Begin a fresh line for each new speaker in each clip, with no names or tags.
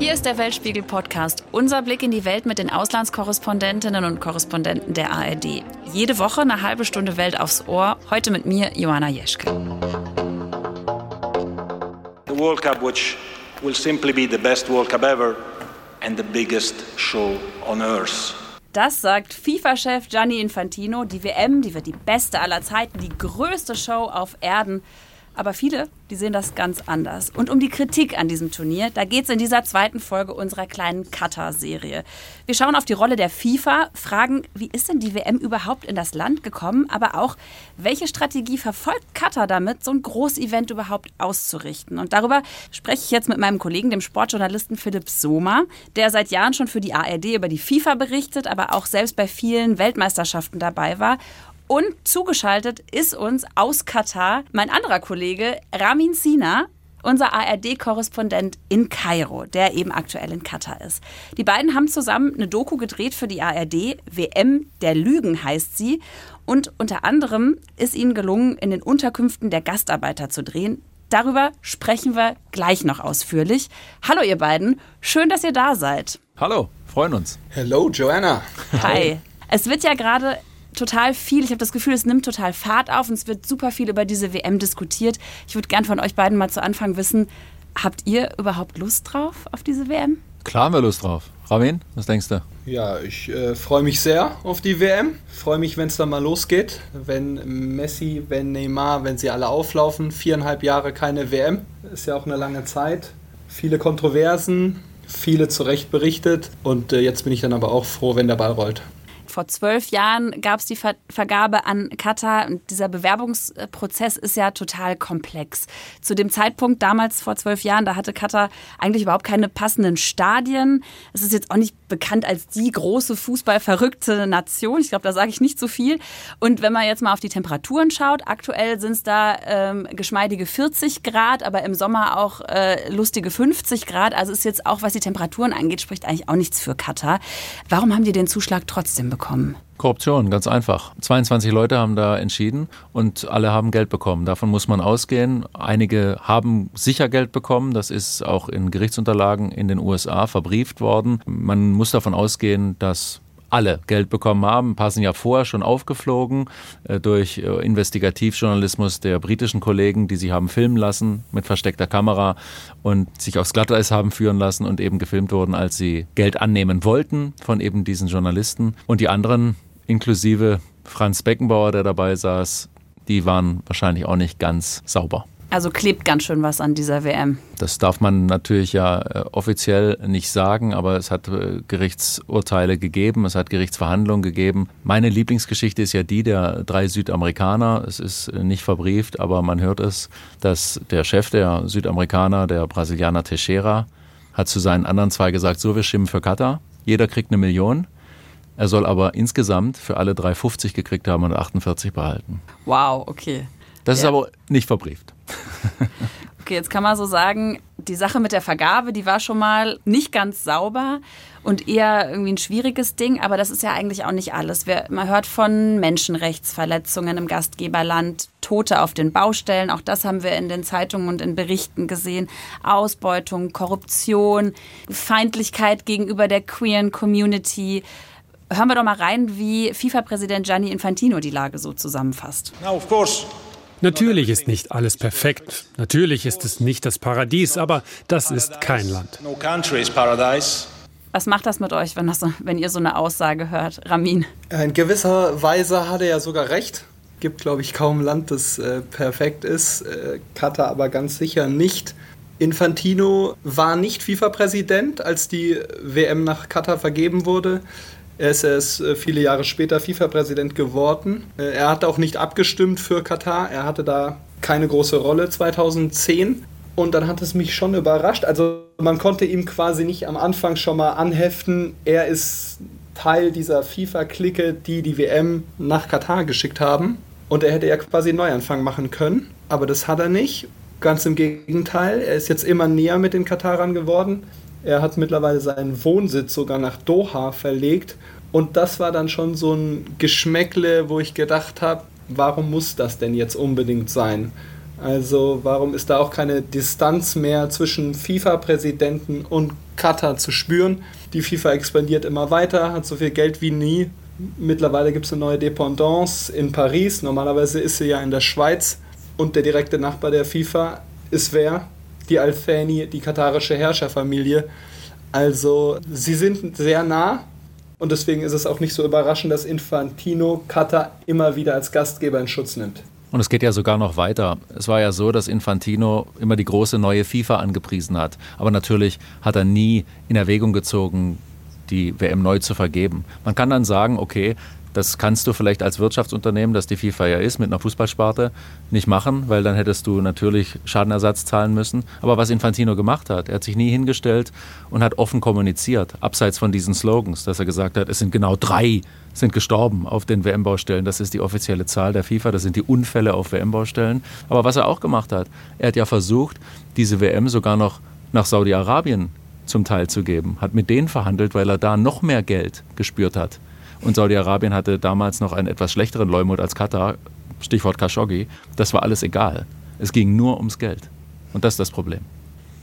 Hier ist der Weltspiegel-Podcast, unser Blick in die Welt mit den Auslandskorrespondentinnen und Korrespondenten der ARD. Jede Woche eine halbe Stunde Welt aufs Ohr, heute mit mir, Johanna Jeschke.
The World Cup, which will simply be the best World Cup ever and the biggest show on earth.
Das sagt FIFA-Chef Gianni Infantino. Die WM, die wird die beste aller Zeiten, die größte Show auf Erden. Aber viele, die sehen das ganz anders. Und um die Kritik an diesem Turnier, da geht es in dieser zweiten Folge unserer kleinen Qatar-Serie. Wir schauen auf die Rolle der FIFA, fragen, wie ist denn die WM überhaupt in das Land gekommen, aber auch, welche Strategie verfolgt Qatar damit, so ein Großevent überhaupt auszurichten. Und darüber spreche ich jetzt mit meinem Kollegen, dem Sportjournalisten Philipp Sommer, der seit Jahren schon für die ARD über die FIFA berichtet, aber auch selbst bei vielen Weltmeisterschaften dabei war und zugeschaltet ist uns aus Katar mein anderer Kollege Ramin Sina, unser ARD-Korrespondent in Kairo, der eben aktuell in Katar ist. Die beiden haben zusammen eine Doku gedreht für die ARD. WM der Lügen heißt sie. Und unter anderem ist ihnen gelungen, in den Unterkünften der Gastarbeiter zu drehen. Darüber sprechen wir gleich noch ausführlich. Hallo ihr beiden, schön, dass ihr da seid.
Hallo, freuen uns.
Hello, Joanna.
Hi. Es wird ja gerade total viel. Ich habe das Gefühl, es nimmt total Fahrt auf und es wird super viel über diese WM diskutiert. Ich würde gern von euch beiden mal zu Anfang wissen, habt ihr überhaupt Lust drauf auf diese WM?
Klar haben wir Lust drauf. Ramin, was denkst du?
Ja, ich äh, freue mich sehr auf die WM. Freue mich, wenn es dann mal losgeht. Wenn Messi, wenn Neymar, wenn sie alle auflaufen. Viereinhalb Jahre keine WM. Ist ja auch eine lange Zeit. Viele Kontroversen, viele zu Recht berichtet. Und äh, jetzt bin ich dann aber auch froh, wenn der Ball rollt.
Vor zwölf Jahren gab es die Ver Vergabe an Katar und dieser Bewerbungsprozess ist ja total komplex. Zu dem Zeitpunkt damals vor zwölf Jahren, da hatte Katar eigentlich überhaupt keine passenden Stadien. Es ist jetzt auch nicht bekannt als die große fußballverrückte Nation. Ich glaube, da sage ich nicht so viel. Und wenn man jetzt mal auf die Temperaturen schaut, aktuell sind es da ähm, geschmeidige 40 Grad, aber im Sommer auch äh, lustige 50 Grad. Also ist jetzt auch, was die Temperaturen angeht, spricht eigentlich auch nichts für Katar. Warum haben die den Zuschlag trotzdem bekommen?
Korruption, ganz einfach. 22 Leute haben da entschieden und alle haben Geld bekommen. Davon muss man ausgehen. Einige haben sicher Geld bekommen. Das ist auch in Gerichtsunterlagen in den USA verbrieft worden. Man muss davon ausgehen, dass alle Geld bekommen haben, ein paar sind ja vorher schon aufgeflogen äh, durch äh, Investigativjournalismus der britischen Kollegen, die sie haben filmen lassen mit versteckter Kamera und sich aufs Glatteis haben führen lassen und eben gefilmt wurden, als sie Geld annehmen wollten von eben diesen Journalisten. Und die anderen inklusive Franz Beckenbauer, der dabei saß, die waren wahrscheinlich auch nicht ganz sauber.
Also klebt ganz schön was an dieser WM.
Das darf man natürlich ja äh, offiziell nicht sagen, aber es hat äh, Gerichtsurteile gegeben, es hat Gerichtsverhandlungen gegeben. Meine Lieblingsgeschichte ist ja die der drei Südamerikaner. Es ist äh, nicht verbrieft, aber man hört es, dass der Chef der Südamerikaner, der Brasilianer Teixeira, hat zu seinen anderen zwei gesagt, so wir schimmen für Katar, jeder kriegt eine Million. Er soll aber insgesamt für alle 3,50 gekriegt haben und 48 behalten.
Wow, okay.
Das ja. ist aber nicht verbrieft.
Okay, jetzt kann man so sagen, die Sache mit der Vergabe, die war schon mal nicht ganz sauber und eher irgendwie ein schwieriges Ding, aber das ist ja eigentlich auch nicht alles. man hört von Menschenrechtsverletzungen im Gastgeberland, Tote auf den Baustellen, auch das haben wir in den Zeitungen und in Berichten gesehen, Ausbeutung, Korruption, Feindlichkeit gegenüber der queeren Community. Hören wir doch mal rein, wie FIFA-Präsident Gianni Infantino die Lage so zusammenfasst.
Now, of course,
Natürlich ist nicht alles perfekt. Natürlich ist es nicht das Paradies, aber das ist kein Land.
Was macht das mit euch, wenn, das so, wenn ihr so eine Aussage hört, Ramin?
In gewisser Weise hat er ja sogar recht. Gibt, glaube ich, kaum Land, das äh, perfekt ist. Äh, Katar aber ganz sicher nicht. Infantino war nicht FIFA-Präsident, als die WM nach Katar vergeben wurde. Er ist erst äh, viele Jahre später FIFA-Präsident geworden. Äh, er hat auch nicht abgestimmt für Katar. Er hatte da keine große Rolle 2010. Und dann hat es mich schon überrascht. Also man konnte ihm quasi nicht am Anfang schon mal anheften, er ist Teil dieser FIFA-Clique, die die WM nach Katar geschickt haben. Und er hätte ja quasi einen Neuanfang machen können. Aber das hat er nicht. Ganz im Gegenteil. Er ist jetzt immer näher mit den Katarern geworden. Er hat mittlerweile seinen Wohnsitz sogar nach Doha verlegt. Und das war dann schon so ein Geschmäckle, wo ich gedacht habe, warum muss das denn jetzt unbedingt sein? Also warum ist da auch keine Distanz mehr zwischen FIFA-Präsidenten und Katar zu spüren? Die FIFA expandiert immer weiter, hat so viel Geld wie nie. Mittlerweile gibt es eine neue Dependance in Paris. Normalerweise ist sie ja in der Schweiz. Und der direkte Nachbar der FIFA ist wer? Die Al-Thani, die katarische Herrscherfamilie. Also sie sind sehr nah und deswegen ist es auch nicht so überraschend, dass Infantino Katar immer wieder als Gastgeber in Schutz nimmt.
Und es geht ja sogar noch weiter. Es war ja so, dass Infantino immer die große neue FIFA angepriesen hat. Aber natürlich hat er nie in Erwägung gezogen, die WM neu zu vergeben. Man kann dann sagen, okay, das kannst du vielleicht als Wirtschaftsunternehmen, das die FIFA ja ist, mit einer Fußballsparte nicht machen, weil dann hättest du natürlich Schadenersatz zahlen müssen. Aber was Infantino gemacht hat, er hat sich nie hingestellt und hat offen kommuniziert, abseits von diesen Slogans, dass er gesagt hat, es sind genau drei sind gestorben auf den WM-Baustellen. Das ist die offizielle Zahl der FIFA, das sind die Unfälle auf WM-Baustellen. Aber was er auch gemacht hat, er hat ja versucht, diese WM sogar noch nach Saudi-Arabien zum Teil zu geben, hat mit denen verhandelt, weil er da noch mehr Geld gespürt hat und Saudi-Arabien hatte damals noch einen etwas schlechteren Leumund als Katar, Stichwort Khashoggi. Das war alles egal. Es ging nur ums Geld. Und das ist das Problem.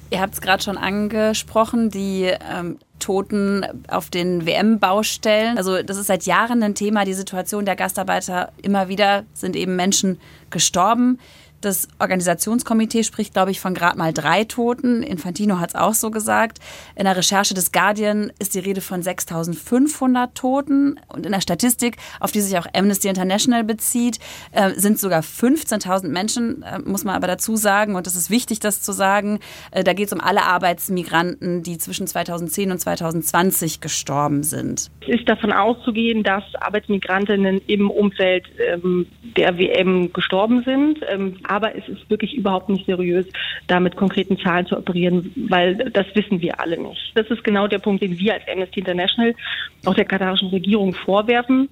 Ihr habt es gerade schon angesprochen, die ähm, Toten auf den WM-Baustellen. Also das ist seit Jahren ein Thema, die Situation der Gastarbeiter. Immer wieder sind eben Menschen gestorben. Das Organisationskomitee spricht, glaube ich, von gerade mal drei Toten. Infantino hat es auch so gesagt. In der Recherche des Guardian ist die Rede von 6500 Toten. Und in der Statistik, auf die sich auch Amnesty International bezieht, äh, sind sogar 15.000 Menschen, äh, muss man aber dazu sagen. Und es ist wichtig, das zu sagen. Äh, da geht es um alle Arbeitsmigranten, die zwischen 2010 und 2020 gestorben sind.
Es ist davon auszugehen, dass Arbeitsmigrantinnen im Umfeld ähm, der WM gestorben sind. Ähm, aber es ist wirklich überhaupt nicht seriös, da mit konkreten Zahlen zu operieren, weil das wissen wir alle nicht. Das ist genau der Punkt, den wir als Amnesty International auch der katarischen Regierung vorwerfen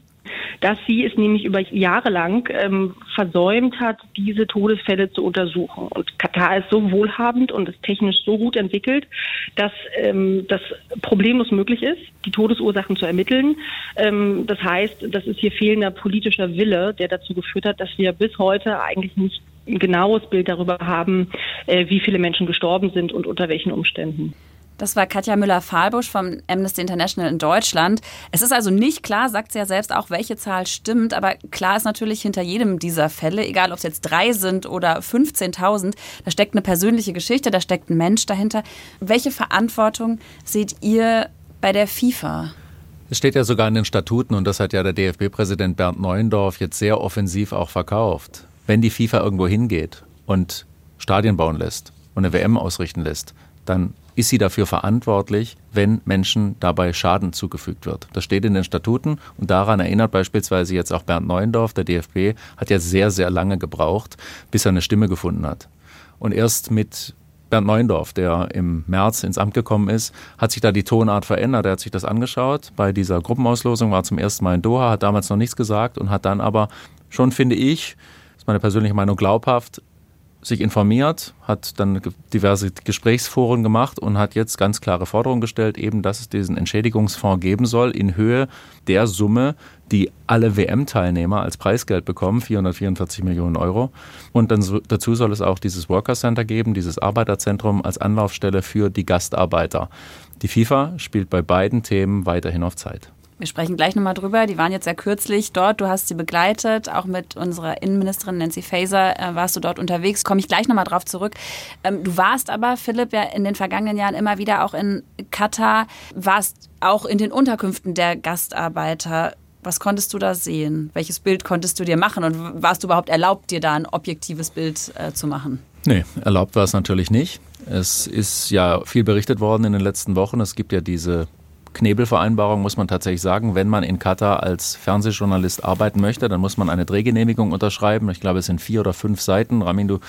dass sie es nämlich über Jahre lang ähm, versäumt hat, diese Todesfälle zu untersuchen. Und Katar ist so wohlhabend und ist technisch so gut entwickelt, dass ähm, das problemlos möglich ist, die Todesursachen zu ermitteln. Ähm, das heißt, das ist hier fehlender politischer Wille, der dazu geführt hat, dass wir bis heute eigentlich nicht ein genaues Bild darüber haben, äh, wie viele Menschen gestorben sind und unter welchen Umständen.
Das war Katja Müller-Fahlbusch vom Amnesty International in Deutschland. Es ist also nicht klar, sagt sie ja selbst auch, welche Zahl stimmt, aber klar ist natürlich hinter jedem dieser Fälle, egal ob es jetzt drei sind oder 15.000, da steckt eine persönliche Geschichte, da steckt ein Mensch dahinter. Welche Verantwortung seht ihr bei der FIFA?
Es steht ja sogar in den Statuten und das hat ja der DFB-Präsident Bernd Neuendorf jetzt sehr offensiv auch verkauft wenn die FIFA irgendwo hingeht und Stadien bauen lässt und eine WM ausrichten lässt, dann ist sie dafür verantwortlich, wenn Menschen dabei Schaden zugefügt wird. Das steht in den Statuten und daran erinnert beispielsweise jetzt auch Bernd Neuendorf, der DFB, hat ja sehr, sehr lange gebraucht, bis er eine Stimme gefunden hat. Und erst mit Bernd Neuendorf, der im März ins Amt gekommen ist, hat sich da die Tonart verändert. Er hat sich das angeschaut. Bei dieser Gruppenauslosung war zum ersten Mal in Doha, hat damals noch nichts gesagt und hat dann aber schon, finde ich, ist meine persönliche Meinung, glaubhaft sich informiert, hat dann diverse Gesprächsforen gemacht und hat jetzt ganz klare Forderungen gestellt, eben, dass es diesen Entschädigungsfonds geben soll in Höhe der Summe, die alle WM-Teilnehmer als Preisgeld bekommen, 444 Millionen Euro. Und dann so, dazu soll es auch dieses Worker Center geben, dieses Arbeiterzentrum als Anlaufstelle für die Gastarbeiter. Die FIFA spielt bei beiden Themen weiterhin auf Zeit.
Wir sprechen gleich nochmal drüber. Die waren jetzt sehr kürzlich dort. Du hast sie begleitet. Auch mit unserer Innenministerin Nancy Faeser äh, warst du dort unterwegs. Komme ich gleich nochmal drauf zurück. Ähm, du warst aber, Philipp, ja in den vergangenen Jahren immer wieder auch in Katar, warst auch in den Unterkünften der Gastarbeiter. Was konntest du da sehen? Welches Bild konntest du dir machen? Und warst du überhaupt erlaubt, dir da ein objektives Bild äh, zu machen?
Nee, erlaubt war es natürlich nicht. Es ist ja viel berichtet worden in den letzten Wochen. Es gibt ja diese Knebelvereinbarung muss man tatsächlich sagen, wenn man in Katar als Fernsehjournalist arbeiten möchte, dann muss man eine Drehgenehmigung unterschreiben. Ich glaube, es sind vier oder fünf Seiten. Ramin, du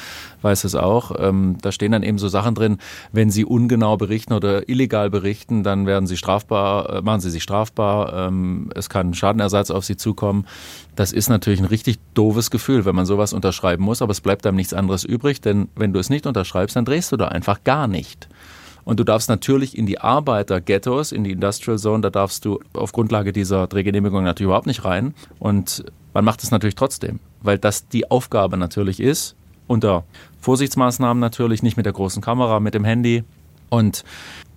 weißt es auch. Ähm, da stehen dann eben so Sachen drin, wenn Sie ungenau berichten oder illegal berichten, dann werden Sie strafbar, äh, machen Sie sich strafbar. Ähm, es kann Schadenersatz auf Sie zukommen. Das ist natürlich ein richtig doofes Gefühl, wenn man sowas unterschreiben muss, aber es bleibt einem nichts anderes übrig, denn wenn du es nicht unterschreibst, dann drehst du da einfach gar nicht. Und du darfst natürlich in die Arbeiter-Ghettos, in die Industrial Zone, da darfst du auf Grundlage dieser Drehgenehmigung natürlich überhaupt nicht rein. Und man macht es natürlich trotzdem, weil das die Aufgabe natürlich ist, unter Vorsichtsmaßnahmen natürlich, nicht mit der großen Kamera, mit dem Handy. Und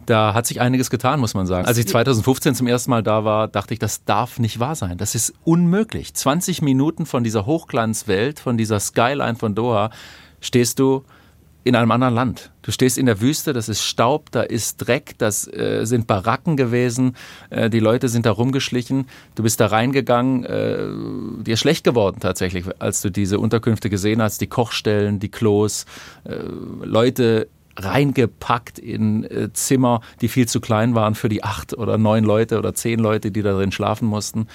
da hat sich einiges getan, muss man sagen. Als ich 2015 zum ersten Mal da war, dachte ich, das darf nicht wahr sein. Das ist unmöglich. 20 Minuten von dieser Hochglanzwelt, von dieser Skyline von Doha, stehst du in einem anderen Land. Du stehst in der Wüste, das ist Staub, da ist Dreck, das äh, sind Baracken gewesen, äh, die Leute sind da rumgeschlichen, du bist da reingegangen, äh, dir ist schlecht geworden tatsächlich, als du diese Unterkünfte gesehen hast, die Kochstellen, die Klos, äh, Leute reingepackt in äh, Zimmer, die viel zu klein waren für die acht oder neun Leute oder zehn Leute, die da drin schlafen mussten.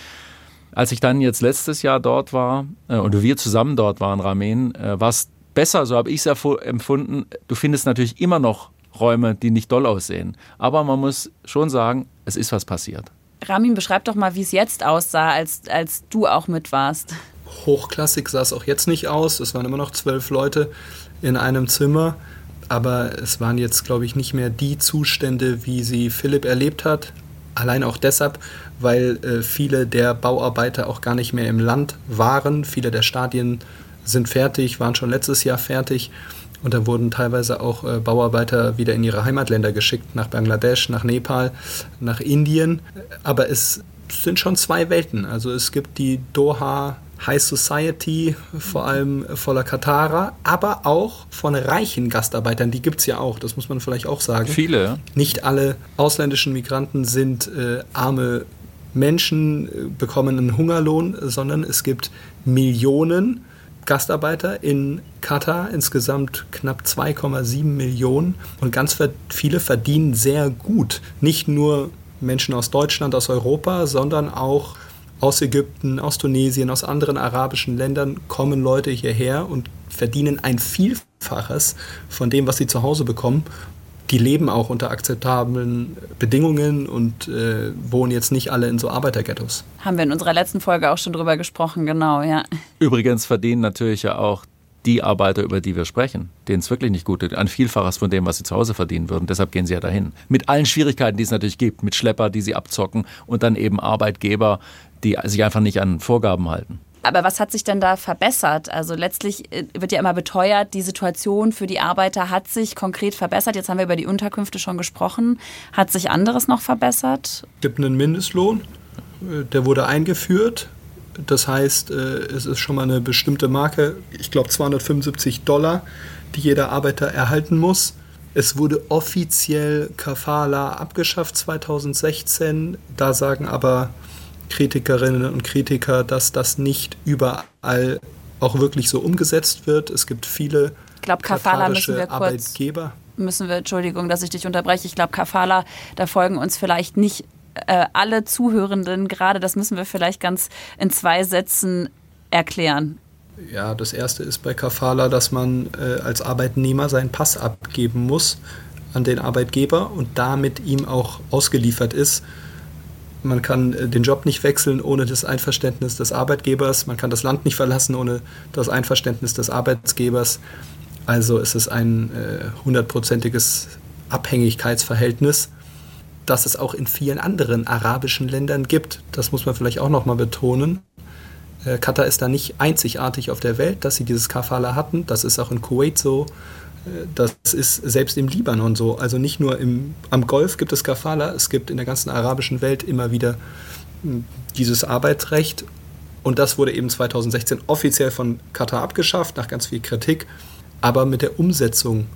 Als ich dann jetzt letztes Jahr dort war äh, und wir zusammen dort waren, Ramen, äh, war es besser, so habe ich es empfunden. Du findest natürlich immer noch Räume, die nicht doll aussehen. Aber man muss schon sagen, es ist was passiert.
Ramin, beschreib doch mal, wie es jetzt aussah, als, als du auch mit warst.
Hochklassig sah es auch jetzt nicht aus. Es waren immer noch zwölf Leute in einem Zimmer. Aber es waren jetzt, glaube ich, nicht mehr die Zustände, wie sie Philipp erlebt hat. Allein auch deshalb, weil äh, viele der Bauarbeiter auch gar nicht mehr im Land waren. Viele der Stadien sind fertig, waren schon letztes Jahr fertig. Und da wurden teilweise auch äh, Bauarbeiter wieder in ihre Heimatländer geschickt, nach Bangladesch, nach Nepal, nach Indien. Aber es sind schon zwei Welten. Also es gibt die Doha High Society, vor allem voller Katarer, aber auch von reichen Gastarbeitern, die gibt es ja auch, das muss man vielleicht auch sagen.
Viele.
Nicht alle ausländischen Migranten sind äh, arme Menschen, äh, bekommen einen Hungerlohn, sondern es gibt Millionen Gastarbeiter in Katar, insgesamt knapp 2,7 Millionen. Und ganz viele verdienen sehr gut. Nicht nur Menschen aus Deutschland, aus Europa, sondern auch aus Ägypten, aus Tunesien, aus anderen arabischen Ländern kommen Leute hierher und verdienen ein Vielfaches von dem, was sie zu Hause bekommen die leben auch unter akzeptablen Bedingungen und äh, wohnen jetzt nicht alle in so Arbeiterghettos.
Haben wir in unserer letzten Folge auch schon drüber gesprochen, genau, ja.
Übrigens verdienen natürlich ja auch die Arbeiter, über die wir sprechen, denen es wirklich nicht gut geht, ein Vielfaches von dem, was sie zu Hause verdienen würden. Deshalb gehen sie ja dahin. Mit allen Schwierigkeiten, die es natürlich gibt, mit Schlepper, die sie abzocken und dann eben Arbeitgeber, die sich einfach nicht an Vorgaben halten.
Aber was hat sich denn da verbessert? Also letztlich äh, wird ja immer beteuert, die Situation für die Arbeiter hat sich konkret verbessert. Jetzt haben wir über die Unterkünfte schon gesprochen. Hat sich anderes noch verbessert?
Es gibt einen Mindestlohn, äh, der wurde eingeführt. Das heißt, äh, es ist schon mal eine bestimmte Marke, ich glaube 275 Dollar, die jeder Arbeiter erhalten muss. Es wurde offiziell Kafala abgeschafft 2016. Da sagen aber Kritikerinnen und Kritiker, dass das nicht überall auch wirklich so umgesetzt wird. Es gibt viele
ich glaube, Kafala müssen wir kurz, Arbeitgeber. Müssen wir, Entschuldigung, dass ich dich unterbreche. Ich glaube, Kafala, da folgen uns vielleicht nicht äh, alle Zuhörenden gerade. Das müssen wir vielleicht ganz in zwei Sätzen erklären.
Ja, das erste ist bei Kafala, dass man äh, als Arbeitnehmer seinen Pass abgeben muss an den Arbeitgeber und damit ihm auch ausgeliefert ist. Man kann äh, den Job nicht wechseln ohne das Einverständnis des Arbeitgebers. Man kann das Land nicht verlassen ohne das Einverständnis des Arbeitgebers. Also ist es ein äh, hundertprozentiges äh, Abhängigkeitsverhältnis, das es auch in vielen anderen arabischen Ländern gibt. Das muss man vielleicht auch nochmal betonen. Äh, Katar ist da nicht einzigartig auf der Welt, dass sie dieses Kafala hatten. Das ist auch in Kuwait so. Das ist selbst im Libanon so. Also nicht nur im, am Golf gibt es Kafala, es gibt in der ganzen arabischen Welt immer wieder hm, dieses Arbeitsrecht. Und das wurde eben 2016 offiziell von Katar abgeschafft, nach ganz viel Kritik. Aber mit der Umsetzung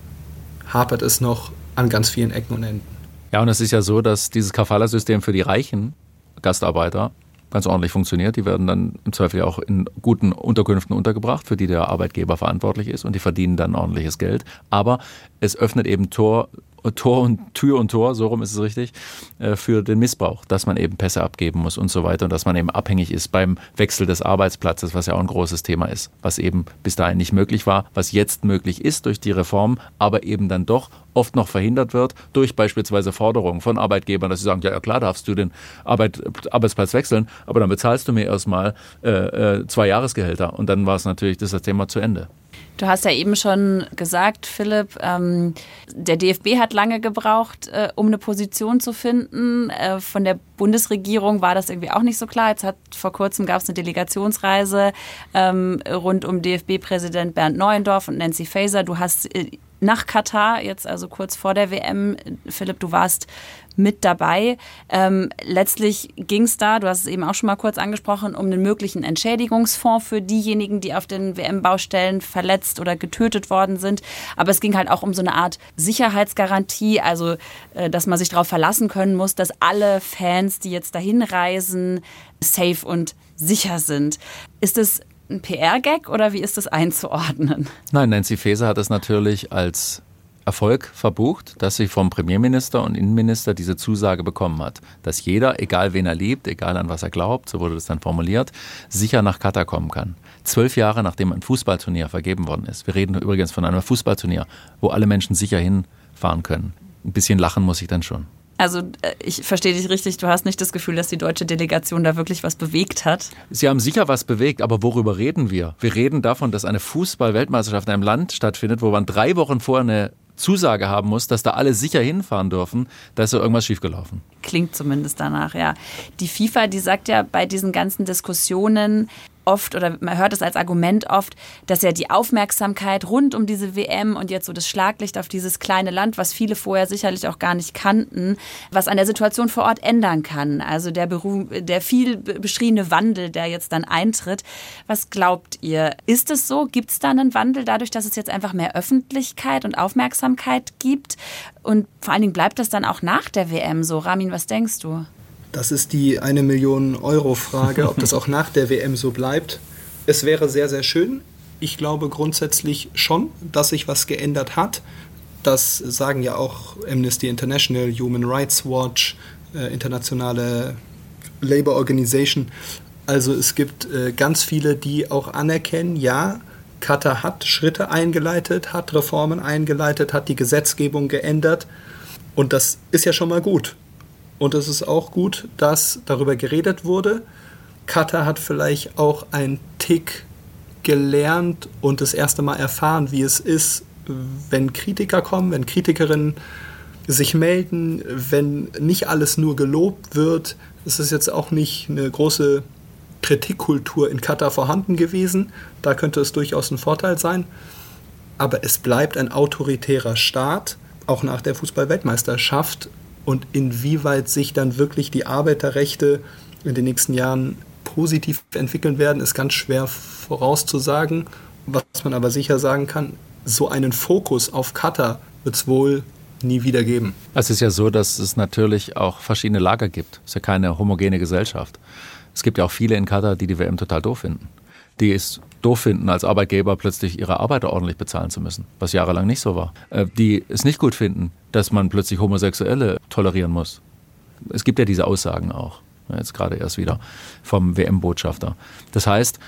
hapert es noch an ganz vielen Ecken und Enden.
Ja, und es ist ja so, dass dieses Kafala-System für die reichen Gastarbeiter ganz ordentlich funktioniert. Die werden dann im Zweifel auch in guten Unterkünften untergebracht, für die der Arbeitgeber verantwortlich ist und die verdienen dann ordentliches Geld. Aber es öffnet eben Tor Tor und Tür und Tor, so rum ist es richtig, äh, für den Missbrauch, dass man eben Pässe abgeben muss und so weiter und dass man eben abhängig ist beim Wechsel des Arbeitsplatzes, was ja auch ein großes Thema ist, was eben bis dahin nicht möglich war, was jetzt möglich ist durch die Reform, aber eben dann doch oft noch verhindert wird durch beispielsweise Forderungen von Arbeitgebern, dass sie sagen, ja, ja klar darfst du den Arbeit, Arbeitsplatz wechseln, aber dann bezahlst du mir erstmal äh, äh, zwei Jahresgehälter und dann war es natürlich das, das Thema zu Ende.
Du hast ja eben schon gesagt, Philipp, ähm, der DFB hat lange gebraucht, äh, um eine Position zu finden. Äh, von der Bundesregierung war das irgendwie auch nicht so klar. Jetzt hat vor kurzem gab es eine Delegationsreise ähm, rund um DFB-Präsident Bernd Neuendorf und Nancy Faeser. Du hast äh, nach Katar, jetzt also kurz vor der WM. Philipp, du warst mit dabei. Ähm, letztlich ging es da, du hast es eben auch schon mal kurz angesprochen, um einen möglichen Entschädigungsfonds für diejenigen, die auf den WM-Baustellen verletzt oder getötet worden sind. Aber es ging halt auch um so eine Art Sicherheitsgarantie, also äh, dass man sich darauf verlassen können muss, dass alle Fans, die jetzt dahin reisen, safe und sicher sind. Ist es ein PR-Gag oder wie ist das einzuordnen?
Nein, Nancy Faeser hat es natürlich als Erfolg verbucht, dass sie vom Premierminister und Innenminister diese Zusage bekommen hat, dass jeder, egal wen er liebt, egal an was er glaubt, so wurde das dann formuliert, sicher nach Katar kommen kann. Zwölf Jahre nachdem ein Fußballturnier vergeben worden ist. Wir reden übrigens von einem Fußballturnier, wo alle Menschen sicher hinfahren können. Ein bisschen lachen muss ich dann schon.
Also äh, ich verstehe dich richtig, du hast nicht das Gefühl, dass die deutsche Delegation da wirklich was bewegt hat.
Sie haben sicher was bewegt, aber worüber reden wir? Wir reden davon, dass eine Fußball-Weltmeisterschaft in einem Land stattfindet, wo man drei Wochen vorher eine Zusage haben muss, dass da alle sicher hinfahren dürfen, da ist so irgendwas schiefgelaufen.
Klingt zumindest danach, ja. Die FIFA, die sagt ja bei diesen ganzen Diskussionen, oft oder man hört es als Argument oft, dass ja die Aufmerksamkeit rund um diese WM und jetzt so das Schlaglicht auf dieses kleine Land, was viele vorher sicherlich auch gar nicht kannten, was an der Situation vor Ort ändern kann. Also der, Beruf, der viel beschriebene Wandel, der jetzt dann eintritt. Was glaubt ihr? Ist es so? Gibt es da einen Wandel dadurch, dass es jetzt einfach mehr Öffentlichkeit und Aufmerksamkeit gibt? Und vor allen Dingen bleibt das dann auch nach der WM so? Ramin, was denkst du?
Das ist die eine Million Euro Frage, ob das auch nach der WM so bleibt. Es wäre sehr, sehr schön. Ich glaube grundsätzlich schon, dass sich was geändert hat. Das sagen ja auch Amnesty International, Human Rights Watch, äh, internationale Labour Organization. Also es gibt äh, ganz viele, die auch anerkennen, ja, Katar hat Schritte eingeleitet, hat Reformen eingeleitet, hat die Gesetzgebung geändert. Und das ist ja schon mal gut. Und es ist auch gut, dass darüber geredet wurde. Katar hat vielleicht auch einen Tick gelernt und das erste Mal erfahren, wie es ist, wenn Kritiker kommen, wenn Kritikerinnen sich melden, wenn nicht alles nur gelobt wird. Es ist jetzt auch nicht eine große Kritikkultur in Katar vorhanden gewesen. Da könnte es durchaus ein Vorteil sein. Aber es bleibt ein autoritärer Staat, auch nach der Fußball-Weltmeisterschaft und inwieweit sich dann wirklich die Arbeiterrechte in den nächsten Jahren positiv entwickeln werden, ist ganz schwer vorauszusagen. Was man aber sicher sagen kann, so einen Fokus auf Katar wird es wohl nie wieder geben.
Es ist ja so, dass es natürlich auch verschiedene Lager gibt. Es ist ja keine homogene Gesellschaft. Es gibt ja auch viele in Katar, die die WM total doof finden. Die es doof finden, als Arbeitgeber plötzlich ihre Arbeiter ordentlich bezahlen zu müssen, was jahrelang nicht so war. Äh, die es nicht gut finden, dass man plötzlich Homosexuelle tolerieren muss. Es gibt ja diese Aussagen auch, jetzt gerade erst wieder vom WM-Botschafter. Das heißt,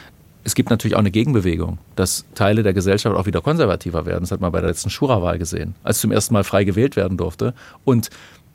es gibt natürlich auch eine Gegenbewegung, dass Teile der Gesellschaft auch wieder konservativer werden. Das hat man bei der letzten Shura-Wahl gesehen, als zum ersten Mal frei gewählt werden durfte und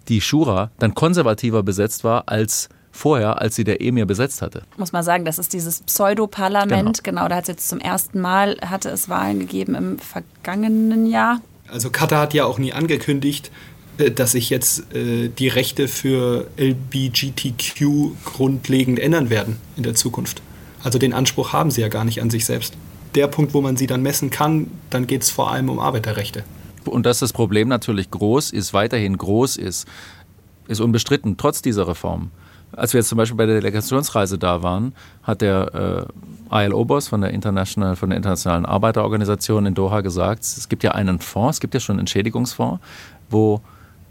die Shura dann konservativer besetzt war als vorher, als sie der Emir besetzt hatte.
Muss man sagen, das ist dieses Pseudoparlament. Genau. genau, da hat es jetzt zum ersten Mal hatte es Wahlen gegeben im vergangenen Jahr.
Also Katar hat ja auch nie angekündigt, äh, dass sich jetzt äh, die Rechte für LBGTQ grundlegend ändern werden in der Zukunft. Also den Anspruch haben sie ja gar nicht an sich selbst. Der Punkt, wo man sie dann messen kann, dann geht es vor allem um Arbeiterrechte.
Und dass das Problem natürlich groß ist, weiterhin groß ist, ist unbestritten, trotz dieser Reform. Als wir jetzt zum Beispiel bei der Delegationsreise da waren, hat der äh, ILO-Boss von der International, von der Internationalen Arbeiterorganisation in Doha gesagt, es gibt ja einen Fonds, es gibt ja schon einen Entschädigungsfonds, wo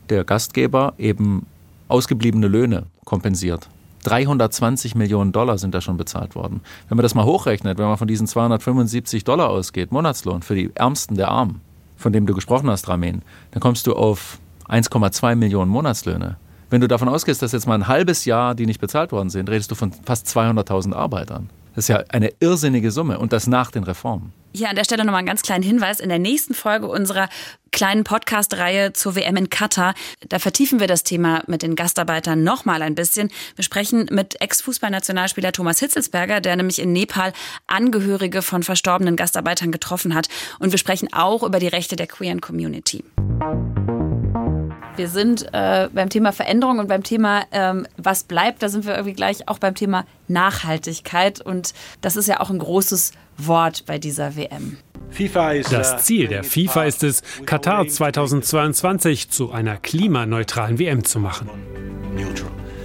der Gastgeber eben ausgebliebene Löhne kompensiert. 320 Millionen Dollar sind da schon bezahlt worden. Wenn man das mal hochrechnet, wenn man von diesen 275 Dollar ausgeht, Monatslohn für die Ärmsten der Armen, von dem du gesprochen hast, Ramin, dann kommst du auf 1,2 Millionen Monatslöhne. Wenn du davon ausgehst, dass jetzt mal ein halbes Jahr die nicht bezahlt worden sind, redest du von fast 200.000 Arbeitern. Das ist ja eine irrsinnige Summe und das nach den Reformen.
Hier an der Stelle nochmal einen ganz kleinen Hinweis. In der nächsten Folge unserer kleinen Podcast-Reihe zur WM in Katar, da vertiefen wir das Thema mit den Gastarbeitern nochmal ein bisschen. Wir sprechen mit Ex-Fußballnationalspieler Thomas Hitzelsberger, der nämlich in Nepal Angehörige von verstorbenen Gastarbeitern getroffen hat. Und wir sprechen auch über die Rechte der queeren Community. Wir sind äh, beim Thema Veränderung und beim Thema, ähm, was bleibt, da sind wir irgendwie gleich auch beim Thema Nachhaltigkeit. Und das ist ja auch ein großes Wort bei dieser WM.
Das Ziel der FIFA ist es, Katar 2022 zu einer klimaneutralen WM zu machen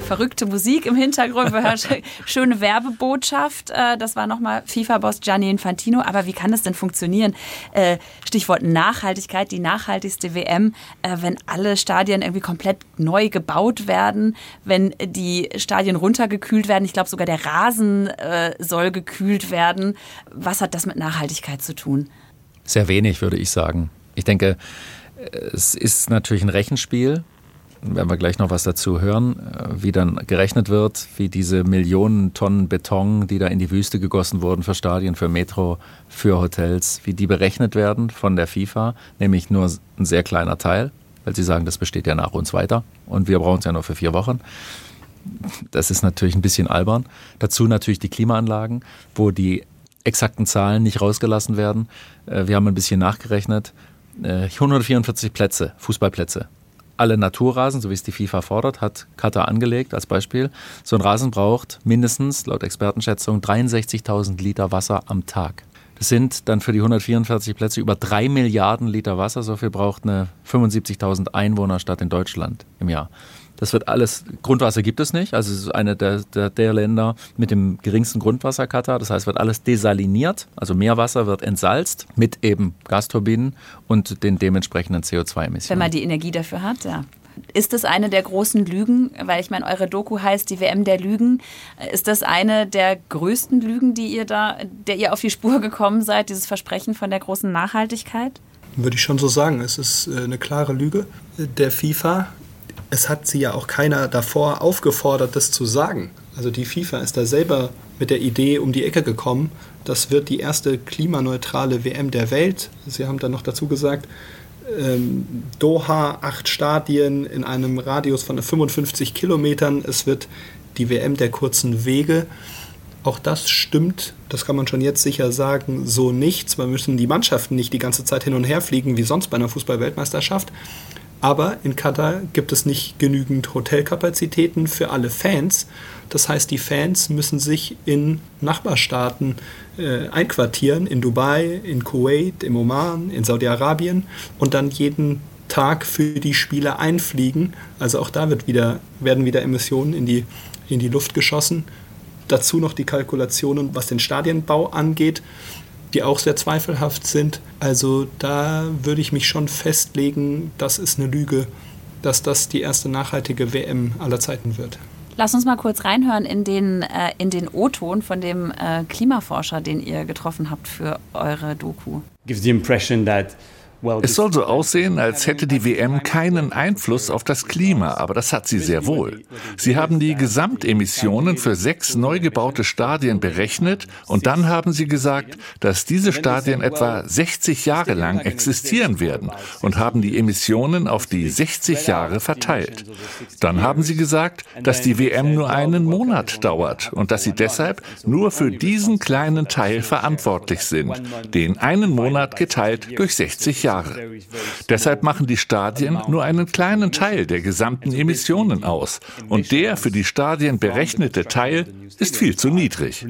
verrückte Musik im Hintergrund, wir hören schöne Werbebotschaft. Äh, das war nochmal FIFA-Boss Gianni Infantino. Aber wie kann das denn funktionieren? Äh, Stichwort Nachhaltigkeit, die nachhaltigste WM, äh, wenn alle Stadien irgendwie komplett neu gebaut werden, wenn die Stadien runtergekühlt werden. Ich glaube, sogar der Rasen soll gekühlt werden. Was hat das mit Nachhaltigkeit zu tun?
Sehr wenig, würde ich sagen. Ich denke, es ist natürlich ein Rechenspiel werden wir gleich noch was dazu hören, äh, wie dann gerechnet wird, wie diese Millionen Tonnen Beton, die da in die Wüste gegossen wurden für Stadien, für Metro, für Hotels, wie die berechnet werden von der FIFA, nämlich nur ein sehr kleiner Teil, weil sie sagen, das besteht ja nach uns weiter und wir brauchen es ja nur für vier Wochen. Das ist natürlich ein bisschen albern. Dazu natürlich die Klimaanlagen, wo die exakten Zahlen nicht rausgelassen werden. Äh, wir haben ein bisschen nachgerechnet. 144 äh, Plätze, Fußballplätze alle Naturrasen, so wie es die FIFA fordert, hat Katar angelegt als Beispiel. So ein Rasen braucht mindestens, laut Expertenschätzung, 63.000 Liter Wasser am Tag. Das sind dann für die 144 Plätze über drei Milliarden Liter Wasser. So viel braucht eine 75.000 Einwohnerstadt in Deutschland im Jahr. Das wird alles, Grundwasser gibt es nicht. Also es ist eine der, der, der Länder mit dem geringsten Grundwasser Katar. Das heißt, wird alles desaliniert. Also Meerwasser wird entsalzt mit eben Gasturbinen und den dementsprechenden CO2-Emissionen.
Wenn man die Energie dafür hat, ja. Ist das eine der großen Lügen? Weil ich meine, eure Doku heißt die WM der Lügen. Ist das eine der größten Lügen, die ihr da, der ihr auf die Spur gekommen seid, dieses Versprechen von der großen Nachhaltigkeit?
Würde ich schon so sagen. Es ist äh, eine klare Lüge der FIFA es hat sie ja auch keiner davor aufgefordert, das zu sagen. Also die FIFA ist da selber mit der Idee um die Ecke gekommen, das wird die erste klimaneutrale WM der Welt. Sie haben dann noch dazu gesagt, ähm, Doha, acht Stadien in einem Radius von 55 Kilometern. Es wird die WM der kurzen Wege. Auch das stimmt, das kann man schon jetzt sicher sagen, so nichts. Wir müssen die Mannschaften nicht die ganze Zeit hin und her fliegen, wie sonst bei einer Fußballweltmeisterschaft. Aber in Katar gibt es nicht genügend Hotelkapazitäten für alle Fans. Das heißt, die Fans müssen sich in Nachbarstaaten äh, einquartieren, in Dubai, in Kuwait, im Oman, in Saudi-Arabien und dann jeden Tag für die Spiele einfliegen. Also auch da wird wieder, werden wieder Emissionen in die, in die Luft geschossen. Dazu noch die Kalkulationen, was den Stadienbau angeht die auch sehr zweifelhaft sind. Also da würde ich mich schon festlegen, das ist eine Lüge, dass das die erste nachhaltige WM aller Zeiten wird.
Lass uns mal kurz reinhören in den, äh, in den O-Ton von dem äh, Klimaforscher, den ihr getroffen habt für eure Doku.
Gives the impression that
es soll so aussehen, als hätte die WM keinen Einfluss auf das Klima, aber das hat sie sehr wohl. Sie haben die Gesamtemissionen für sechs neu gebaute Stadien berechnet und dann haben sie gesagt, dass diese Stadien etwa 60 Jahre lang existieren werden und haben die Emissionen auf die 60 Jahre verteilt. Dann haben sie gesagt, dass die WM nur einen Monat dauert und dass sie deshalb nur für diesen kleinen Teil verantwortlich sind, den einen Monat geteilt durch 60 Jahre. Jahre. Deshalb machen die Stadien nur einen kleinen Teil der gesamten Emissionen aus. Und der für die Stadien berechnete Teil ist viel zu niedrig.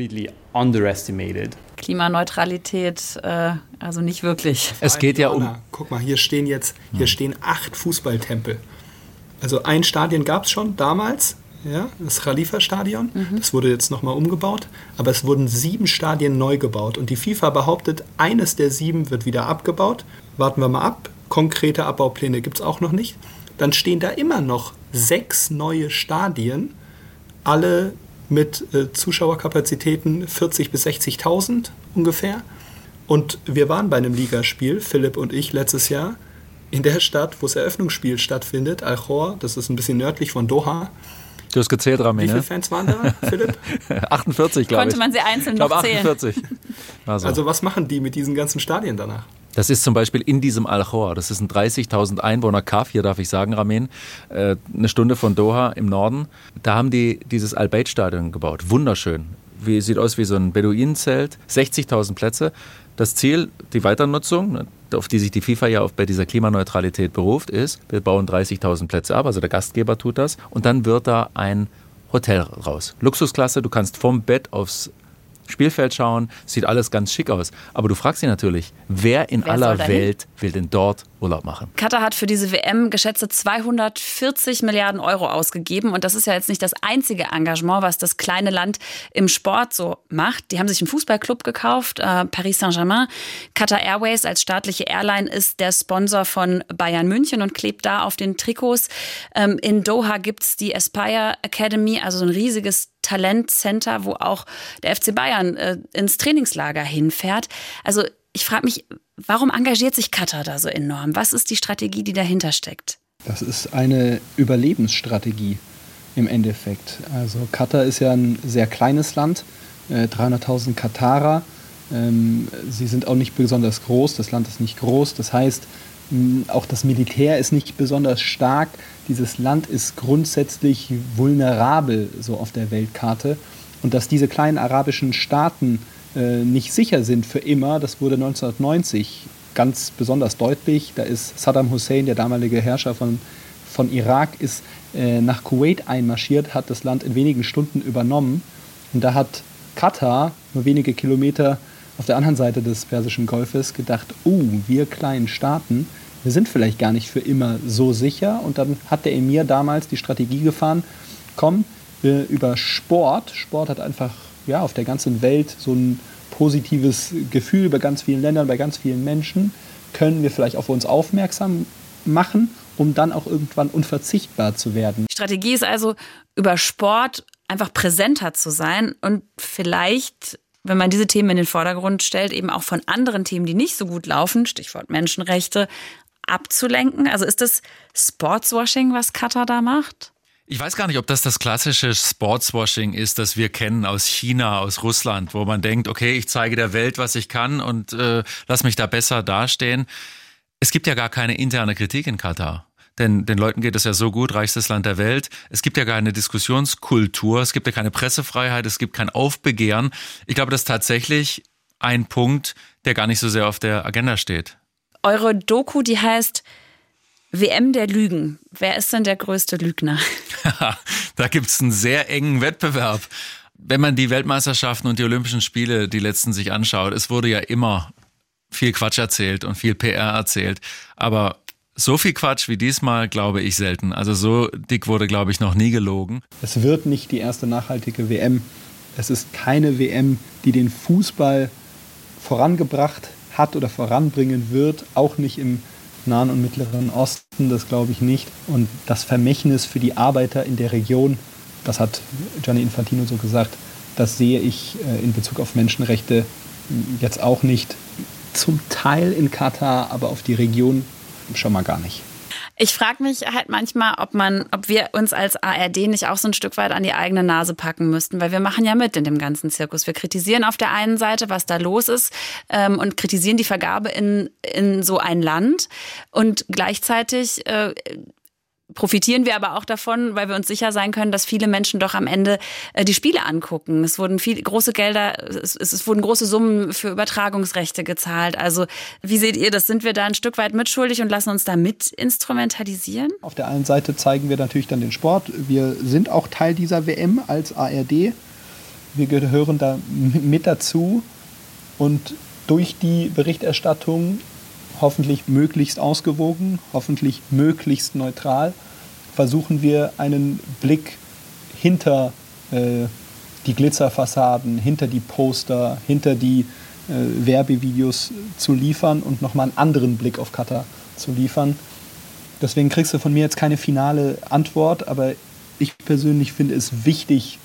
Klimaneutralität, äh, also nicht wirklich.
Es geht ja um. Guck mal, hier stehen jetzt, hier stehen acht Fußballtempel. Also ein Stadion gab es schon damals, ja, das Khalifa-Stadion. Mhm. Das wurde jetzt nochmal umgebaut. Aber es wurden sieben Stadien neu gebaut. Und die FIFA behauptet, eines der sieben wird wieder abgebaut warten wir mal ab. Konkrete Abbaupläne gibt es auch noch nicht. Dann stehen da immer noch sechs neue Stadien, alle mit äh, Zuschauerkapazitäten 40.000 bis 60.000 ungefähr. Und wir waren bei einem Ligaspiel, Philipp und ich, letztes Jahr, in der Stadt, wo das Eröffnungsspiel stattfindet, Al-Khor, das ist ein bisschen nördlich von Doha.
Du hast gezählt, Ramin.
Wie viele
ne?
Fans waren da, Philipp?
48, glaube ich.
Konnte man sie einzeln
ich glaube
noch zählen?
48. Also.
Also was machen die mit diesen ganzen Stadien danach?
Das ist zum Beispiel in diesem Al-Khor. Das ist ein 30.000 Einwohner Kaf, hier darf ich sagen, Ramin, äh, eine Stunde von Doha im Norden. Da haben die dieses Al-Bayt-Stadion gebaut. Wunderschön. Wie, sieht aus wie so ein Beduinenzelt. 60.000 Plätze. Das Ziel, die Weiternutzung, ne, auf die sich die FIFA ja bei dieser Klimaneutralität beruft, ist, wir bauen 30.000 Plätze ab, also der Gastgeber tut das, und dann wird da ein Hotel raus. Luxusklasse, du kannst vom Bett aufs Spielfeld schauen, sieht alles ganz schick aus. Aber du fragst dich natürlich, wer in
Wer
aller? Welt will denn dort Urlaub machen?
Katar hat für diese WM geschätzte 240 Milliarden Euro ausgegeben. Und das ist ja jetzt nicht das einzige Engagement, was das kleine Land im Sport so macht. Die haben sich einen Fußballclub gekauft, äh, Paris Saint-Germain. Qatar Airways als staatliche Airline ist der Sponsor von Bayern München und klebt da auf den Trikots. Ähm, in Doha gibt's die Aspire Academy, also so ein riesiges Talentcenter, wo auch der FC Bayern äh, ins Trainingslager hinfährt. Also ich frage mich, warum engagiert sich Katar da so enorm? Was ist die Strategie, die dahinter steckt?
Das ist eine Überlebensstrategie im Endeffekt. Also Katar ist ja ein sehr kleines Land, äh, 300.000 Katarer. Ähm, sie sind auch nicht besonders groß, das Land ist nicht groß. Das heißt, auch das Militär ist nicht besonders stark. Dieses Land ist grundsätzlich vulnerabel so auf der Weltkarte. Und dass diese kleinen arabischen Staaten äh, nicht sicher sind für immer, das wurde 1990 ganz besonders deutlich. Da ist Saddam Hussein, der damalige Herrscher von, von Irak, ist äh, nach Kuwait einmarschiert, hat das Land in wenigen Stunden übernommen. Und da hat Katar, nur wenige Kilometer auf der anderen Seite des Persischen Golfes, gedacht, oh, wir kleinen Staaten, wir sind vielleicht gar nicht für immer so sicher. Und dann hat der Emir damals die Strategie gefahren, komm, wir über Sport, Sport hat einfach ja, auf der ganzen Welt so ein positives Gefühl bei ganz vielen Ländern, bei ganz vielen Menschen, können wir vielleicht auf uns aufmerksam machen, um dann auch irgendwann unverzichtbar zu werden.
Die Strategie ist also, über Sport einfach präsenter zu sein und vielleicht, wenn man diese Themen in den Vordergrund stellt, eben auch von anderen Themen, die nicht so gut laufen, Stichwort Menschenrechte, abzulenken. Also ist das Sportswashing, was Katar da macht?
Ich weiß gar nicht, ob das das klassische Sportswashing ist, das wir kennen aus China, aus Russland, wo man denkt, okay, ich zeige der Welt, was ich kann und äh, lass mich da besser dastehen. Es gibt ja gar keine interne Kritik in Katar. Denn den Leuten geht es ja so gut, reichstes Land der Welt. Es gibt ja keine Diskussionskultur, es gibt ja keine Pressefreiheit, es gibt kein Aufbegehren. Ich glaube, das ist tatsächlich ein Punkt, der gar nicht so sehr auf der Agenda steht.
Eure Doku, die heißt WM der Lügen. Wer ist denn der größte Lügner?
da gibt es einen sehr engen Wettbewerb. Wenn man die Weltmeisterschaften und die Olympischen Spiele, die letzten sich anschaut, es wurde ja immer viel Quatsch erzählt und viel PR erzählt. Aber so viel Quatsch wie diesmal glaube ich selten. Also so dick wurde, glaube ich, noch nie gelogen.
Es wird nicht die erste nachhaltige WM. Es ist keine WM, die den Fußball vorangebracht hat oder voranbringen wird, auch nicht im Nahen und Mittleren Osten, das glaube ich nicht. Und das Vermächtnis für die Arbeiter in der Region, das hat Gianni Infantino so gesagt, das sehe ich äh, in Bezug auf Menschenrechte jetzt auch nicht. Zum Teil in Katar, aber auf die Region schon mal gar nicht.
Ich frage mich halt manchmal, ob man, ob wir uns als ARD nicht auch so ein Stück weit an die eigene Nase packen müssten, weil wir machen ja mit in dem ganzen Zirkus. Wir kritisieren auf der einen Seite, was da los ist ähm, und kritisieren die Vergabe in, in so ein Land und gleichzeitig äh, profitieren wir aber auch davon, weil wir uns sicher sein können, dass viele Menschen doch am Ende äh, die Spiele angucken. Es wurden viel große Gelder, es, es wurden große Summen für Übertragungsrechte gezahlt. Also wie seht ihr das? Sind wir da ein Stück weit mitschuldig und lassen uns da mit instrumentalisieren?
Auf der einen Seite zeigen wir natürlich dann den Sport. Wir sind auch Teil dieser WM als ARD. Wir gehören da mit dazu und durch die Berichterstattung hoffentlich möglichst ausgewogen, hoffentlich möglichst neutral, versuchen wir einen Blick hinter äh, die Glitzerfassaden, hinter die Poster, hinter die äh, Werbevideos zu liefern und nochmal einen anderen Blick auf Katar zu liefern. Deswegen kriegst du von mir jetzt keine finale Antwort, aber ich persönlich finde es wichtig,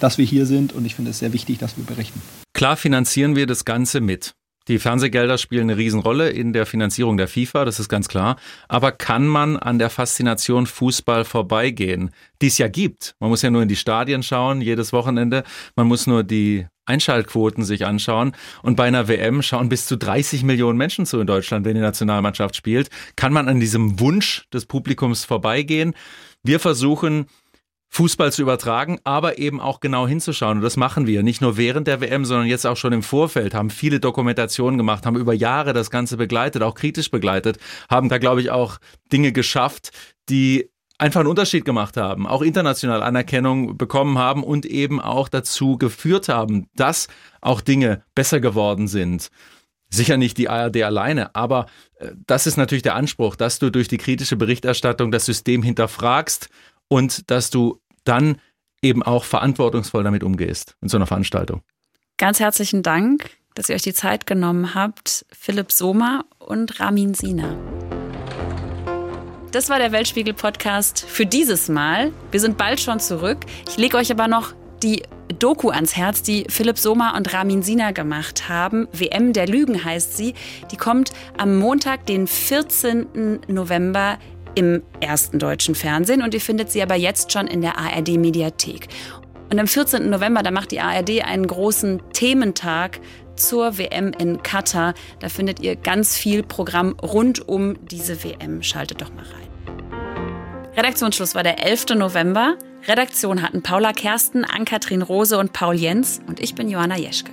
dass wir hier sind und ich finde es sehr wichtig, dass wir berichten.
Klar finanzieren wir das Ganze mit. Die Fernsehgelder spielen eine Riesenrolle in der Finanzierung der FIFA, das ist ganz klar. Aber kann man an der Faszination Fußball vorbeigehen, die es ja gibt? Man muss ja nur in die Stadien schauen, jedes Wochenende. Man muss nur die Einschaltquoten sich anschauen. Und bei einer WM schauen bis zu 30 Millionen Menschen zu in Deutschland, wenn die Nationalmannschaft spielt. Kann man an diesem Wunsch des Publikums vorbeigehen? Wir versuchen, Fußball zu übertragen, aber eben auch genau hinzuschauen. Und das machen wir. Nicht nur während der WM, sondern jetzt auch schon im Vorfeld, haben viele Dokumentationen gemacht, haben über Jahre das Ganze begleitet, auch kritisch begleitet, haben da, glaube ich, auch Dinge geschafft, die einfach einen Unterschied gemacht haben, auch international Anerkennung bekommen haben und eben auch dazu geführt haben, dass auch Dinge besser geworden sind. Sicher nicht die ARD alleine, aber äh, das ist natürlich der Anspruch, dass du durch die kritische Berichterstattung das System hinterfragst und dass du dann eben auch verantwortungsvoll damit umgehst in so einer Veranstaltung.
Ganz herzlichen Dank, dass ihr euch die Zeit genommen habt, Philipp Sommer und Ramin Sina. Das war der Weltspiegel-Podcast für dieses Mal. Wir sind bald schon zurück. Ich lege euch aber noch die Doku ans Herz, die Philipp Sommer und Ramin Sina gemacht haben. WM der Lügen heißt sie. Die kommt am Montag, den 14. November im ersten deutschen Fernsehen und ihr findet sie aber jetzt schon in der ARD Mediathek. Und am 14. November, da macht die ARD einen großen Thementag zur WM in Katar. Da findet ihr ganz viel Programm rund um diese WM. Schaltet doch mal rein. Redaktionsschluss war der 11. November. Redaktion hatten Paula Kersten, Ann-Kathrin Rose und Paul Jens und ich bin Johanna Jeschke.